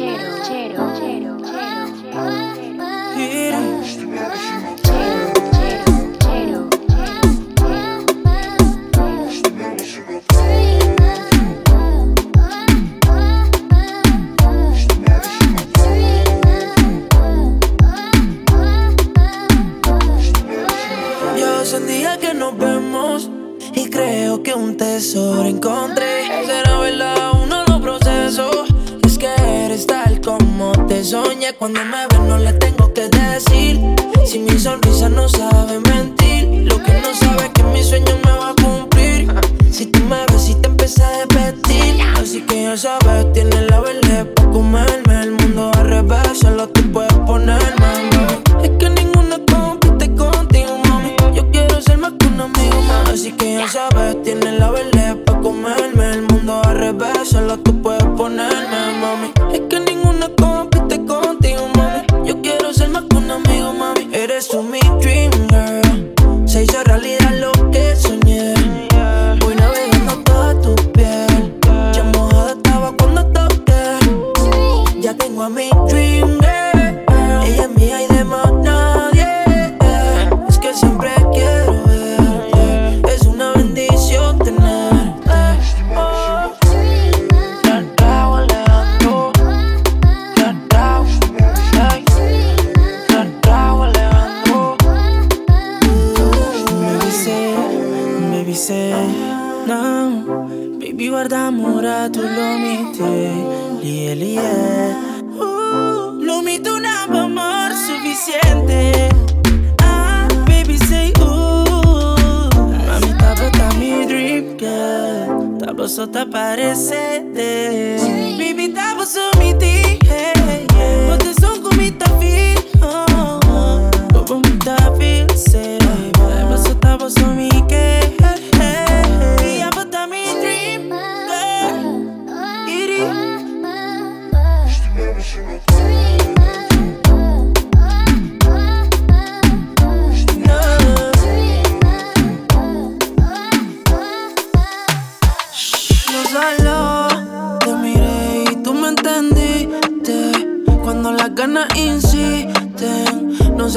chero, chero, chero, chero.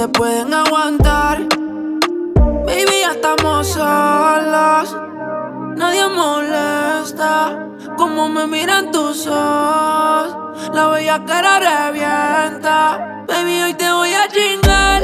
se pueden aguantar. Baby, ya estamos solos. Nadie molesta como me miran tus ojos. La bella cara revienta. Baby, hoy te voy a chingar.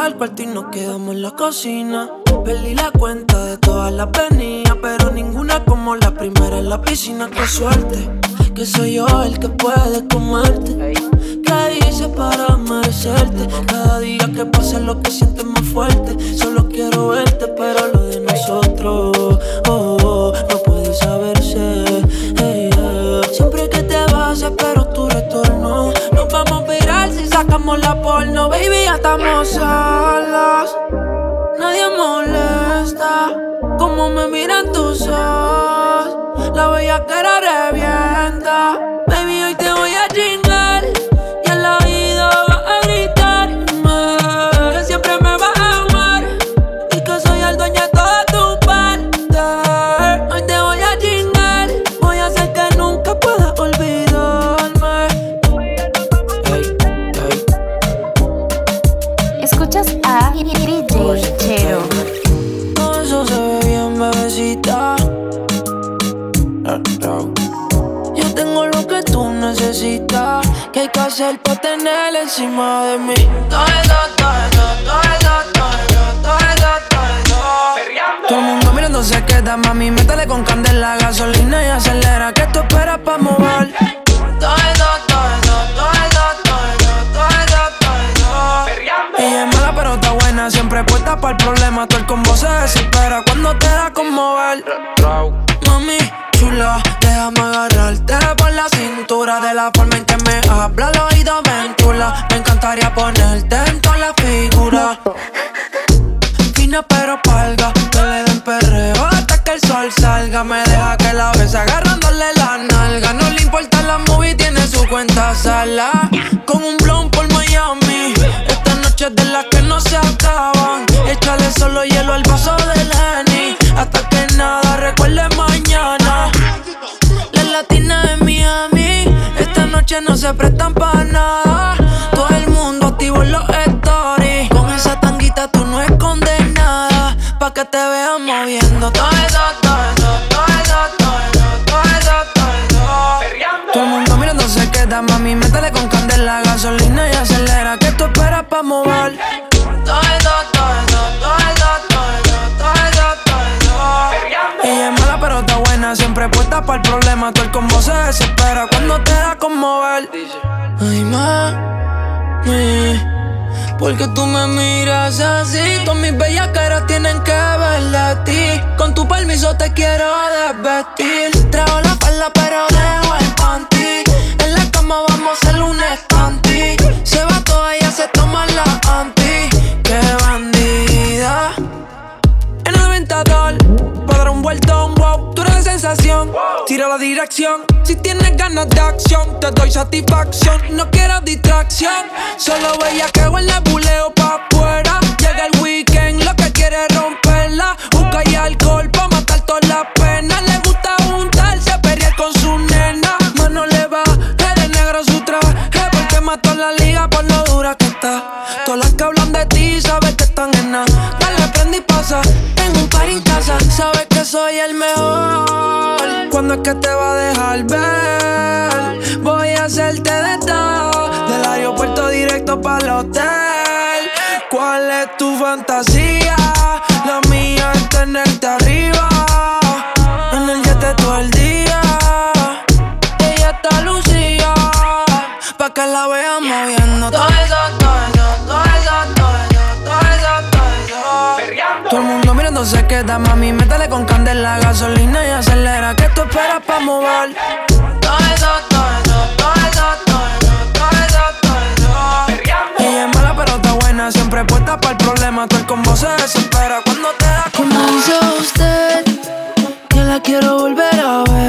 al cuarto y nos quedamos en la cocina. Perdí la cuenta de todas las venidas, pero ninguna como la primera en la piscina. Qué suerte, que soy yo el que puede comerte. ¿Qué hice para merecerte? Cada día que pasa lo que sientes más mato, el combo se desespera cuando te da como ver. Mami, chula, déjame agarrarte por la cintura de la forma en que me habla el oído ventula. Me encantaría ponerte en toda la figura. Fina pero palga, que le den perreo hasta que el sol salga. Me deja que la ves agarrándole la nalga. No le importa la movie, tiene su cuenta sala. Con un blon por Miami. Esta noche es de las que no se acaban. Echa solo hielo al vaso de Lenny. Hasta que nada recuerde mañana. La latina de Miami. Esta noche no se prestan para nada. Todo el mundo activo en los stories. Con esa tanguita tú no escondes nada. Pa' que te vean moviendo todo eso, todo eso, todo eso, todo eso, todo eso, todo eso. Todo el mundo mirando se queda, mami. Métele para el problema. Todo el combo se desespera cuando te da con mover. Ay, mami, porque tú me miras así. Todas mis bellas caras tienen que ver de ti. Con tu permiso te quiero desvestir. Trago la falda pero dejo el panty. En la cama vamos a hacer un estanti. Se va toda, ella se toma la anti. Qué bandida. En el aventador, para dar un vueltón, wow, la sensación. Tira la dirección, si tienes ganas de acción, te doy satisfacción. No quiero distracción, solo veía que huele buleo pa' afuera. Llega el weekend, lo que quiere es romperla. Busca y alcohol pa' matar todas las penas. Le gusta juntarse, pelear con su nena. Mano le va, de negro su traje, porque mató la liga por lo dura que está. Todas las que hablan de ti, sabes que están en nada. Dale, prende y pasa. Tengo un par en casa, sabes que soy el mejor. ¿Cuándo es que te va a dejar ver? Voy a hacerte de todo. Del aeropuerto directo para el hotel. ¿Cuál es tu fantasía? La mía es tenerte arriba. En el jet todo el día. Ella está lucía. Pa' que la vean moviendo. Mirando se queda, mami. Métele con candela, gasolina y acelera. Que tú esperas pa' mover? Todo eso, es mala, pero está buena. Siempre puesta para el problema. Todo el combo se desespera cuando te da como dice usted que la quiero volver a ver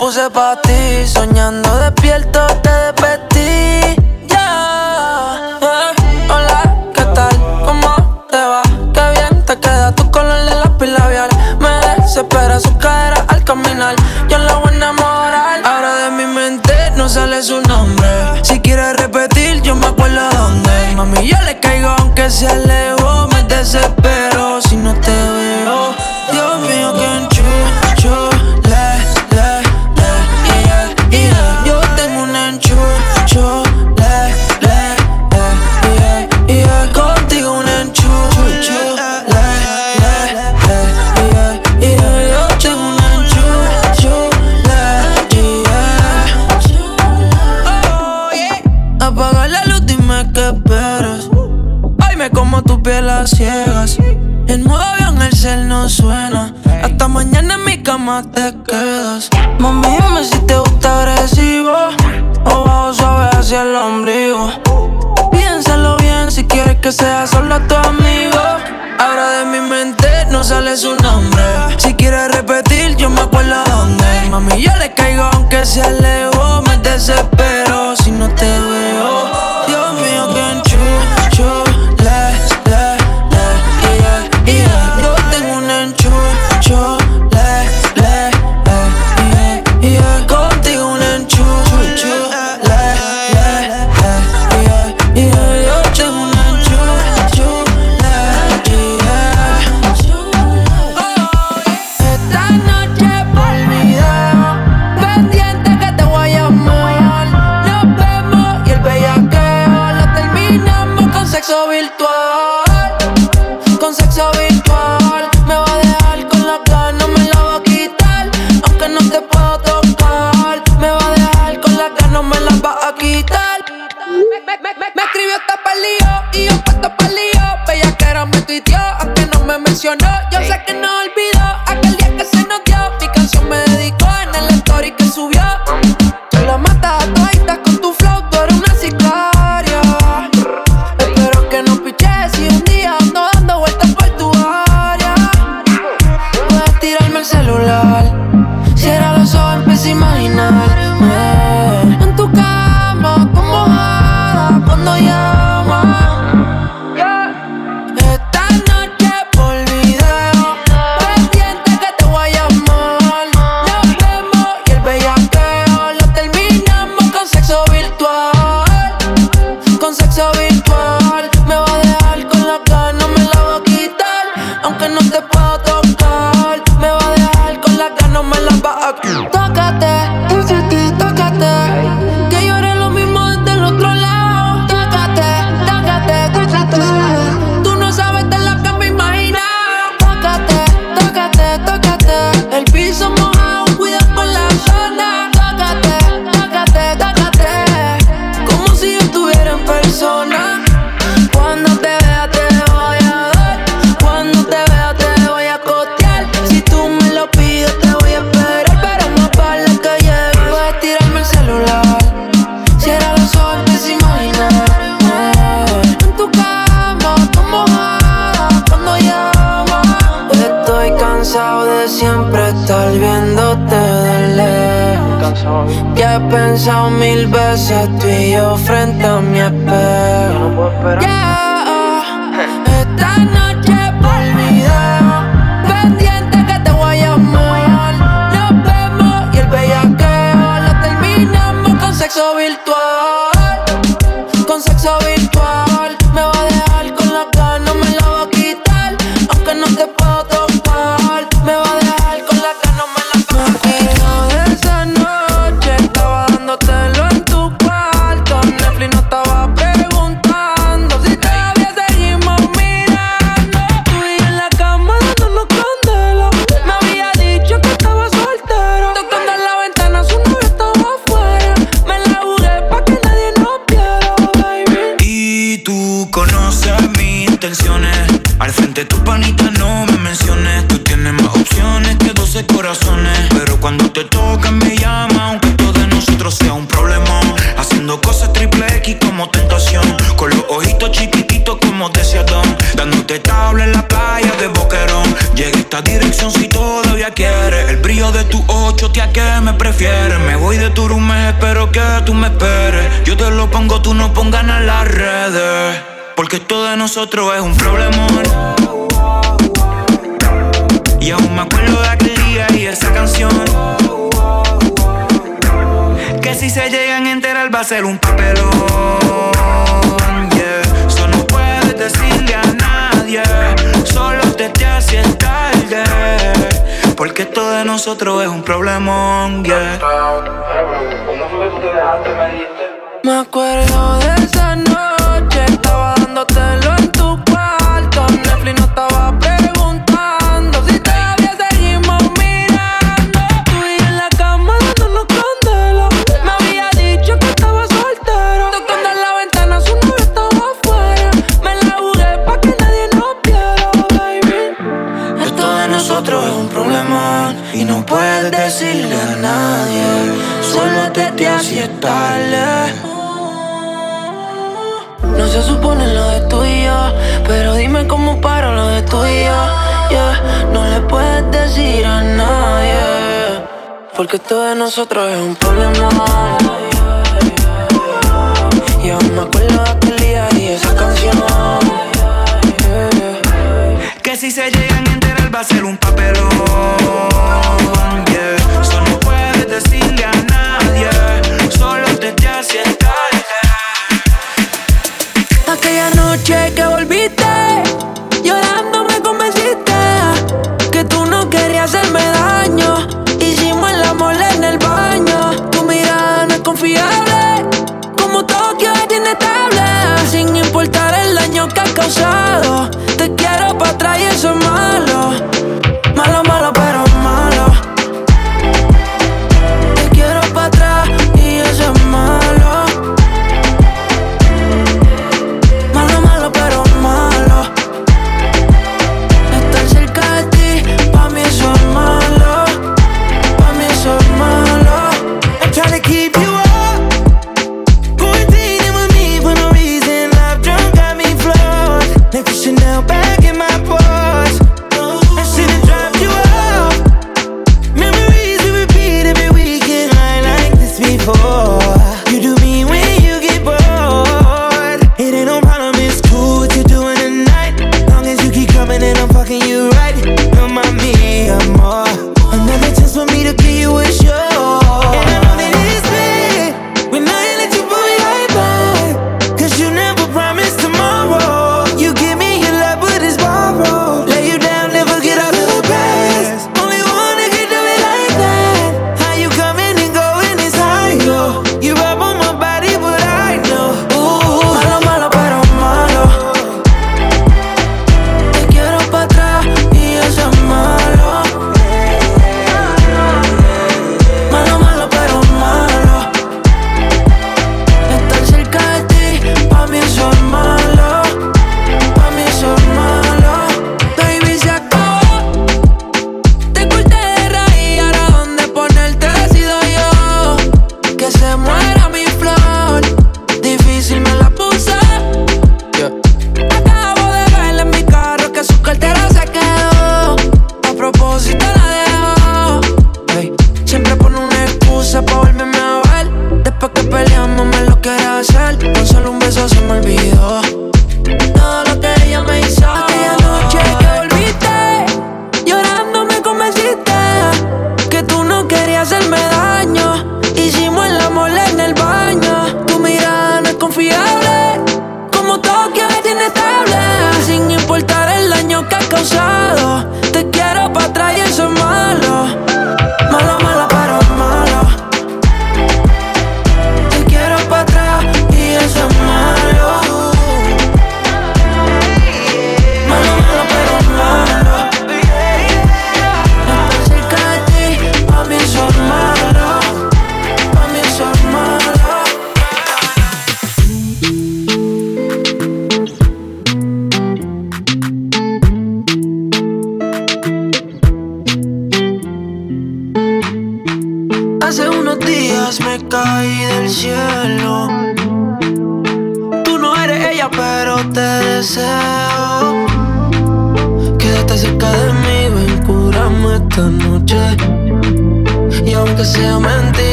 puse pa' ti, soñando despierto te despedí. Ya, eh, hola, ¿qué tal? ¿Cómo te va? Qué bien te queda tu color de lápiz labial. Me desespera su cadera al caminar. Yo la voy a enamorar. Ahora de mi mente no sale su nombre. Si quieres repetir, yo me acuerdo dónde. Mami, yo le caigo aunque se alejó, me desespera. sale su nombre. Si quiere repetir, yo me acuerdo dónde. Mami, yo le caigo aunque se alejó, me desespero si no te veo. Dios mío, que casa, tu y yo frente a mi espejo. mis intenciones. Al frente tu panita no me menciones. Tú tienes más opciones que 12 corazones. Pero cuando te tocan me llama, aunque todo de nosotros sea un problema. Haciendo cosas triple X como tentación. Con los ojitos chiquititos como Don Dándote tabla en la playa de Boquerón. Llega esta dirección si todavía quieres. El brillo de tu ocho, tía, que me prefieres. Me voy de tu espero que tú me esperes. Yo te lo pongo, tú no pongas en las redes. Porque todo de nosotros es un problemón. Y aún me acuerdo de aquel día y esa canción. Que si se llegan a enterar va a ser un papelón. Yeah. Eso no puedes decirle a nadie. Solo te te haces tarde. Porque todo de nosotros es un problemón. Yeah. Me acuerdo de esa noche. Porque todo de nosotros es un problema. Y aún me acuerdo de aquel día y esa canción. Que si se llegan a enterar va a ser un papelón. Yeah. No puedes decirle a nadie. Solo te hace tarde. Aquella noche que volviste Te quiero para atrás y eso más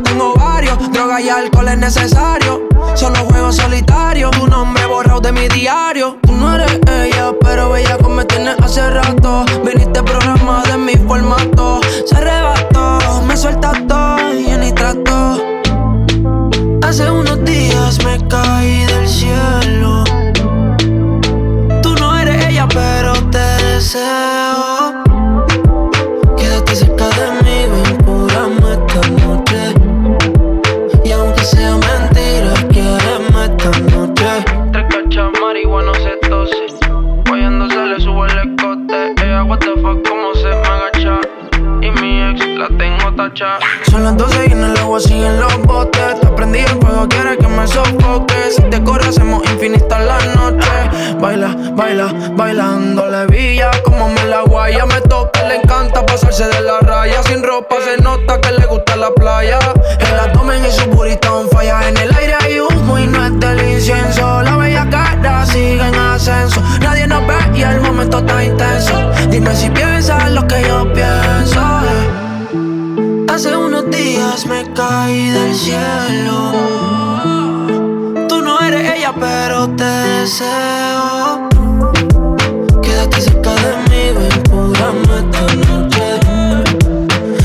tengo varios. Droga y alcohol es necesario. Solo juego solitario. Tu nombre borrado de mi diario. Tú no eres ella, pero bella como me tienes hace rato. Viniste programa de mi formato. Se arrebató, me suelta todo y ni trato. Hace unos días me caí del cielo. Tú no eres ella, pero te deseo. Tacha. Son las 12 y en el agua siguen los botes. Te prendí el fuego, quieres que me sofoque. Si te corre, hacemos infinita la noche. Baila, baila, bailando la villa. Como me la guaya me toca, le encanta pasarse de la raya. Sin ropa se nota que le gusta la playa. El abdomen y su burrito on falla. En el aire hay humo y no es del incienso. La bella cara sigue en ascenso. Nadie nos ve y el momento está intenso. Dime si piensas lo que yo pienso. Hace unos días me caí del cielo. Tú no eres ella, pero te deseo. Quédate cerca de mí, ven, curame esta noche.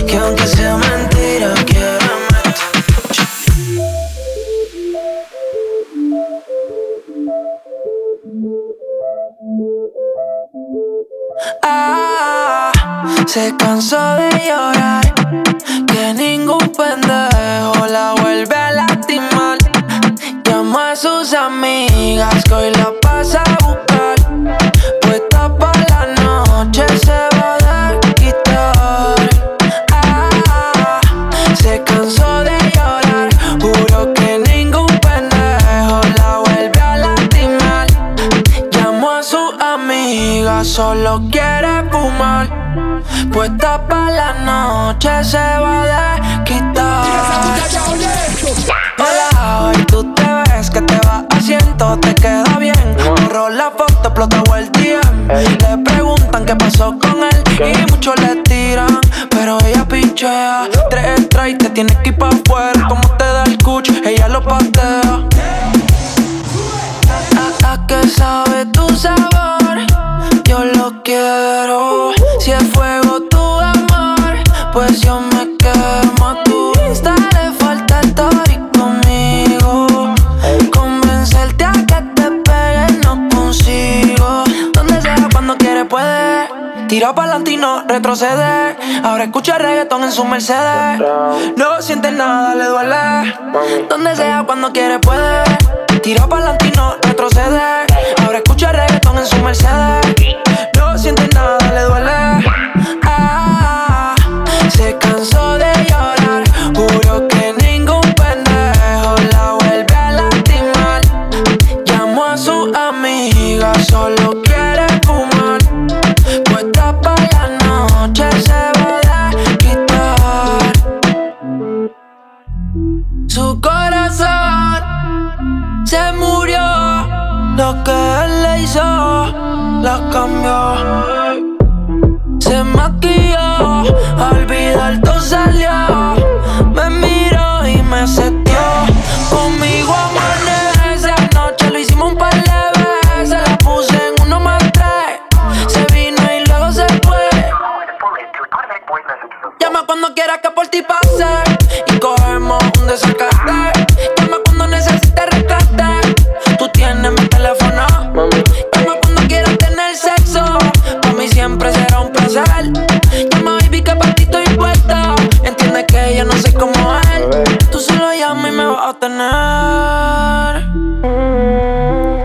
Que aunque sea mentira, quiéreme esta Ah, se cansó de llorar. Amigas que hoy la pasa a buscar. Puesta para la noche se va a quitar. Ah, se cansó de llorar. Juro que ningún pendejo la vuelve a lastimar. Llamó a su amiga, solo quiere fumar. Puesta para la noche se va a quitar. Hola, qué pasó Ahora escucha reggaetón en su Mercedes. No siente nada, le duele. Donde sea, cuando quiere puede. Tira pa'lante y no retroceder. Ahora escucha reggaetón en su Mercedes. No siente nada, le duele. Lo que él le hizo, la cambió. Se maquilló, olvidar todo salió. Me miró y me setió. Conmigo amanece. Anoche lo hicimos un par de veces. La puse en uno más tres. Se vino y luego se fue. Llama cuando quieras que por ti pase. Y cogemos un desacate. A tener.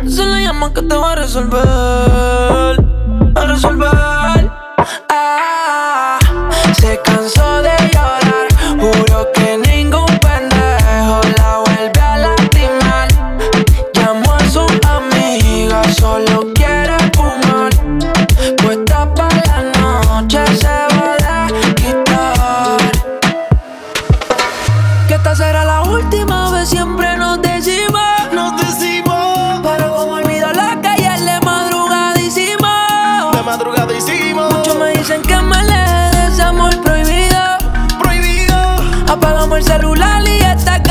Tú solo llamas que te voy a resolver. Como el celular y esta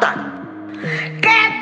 Pero no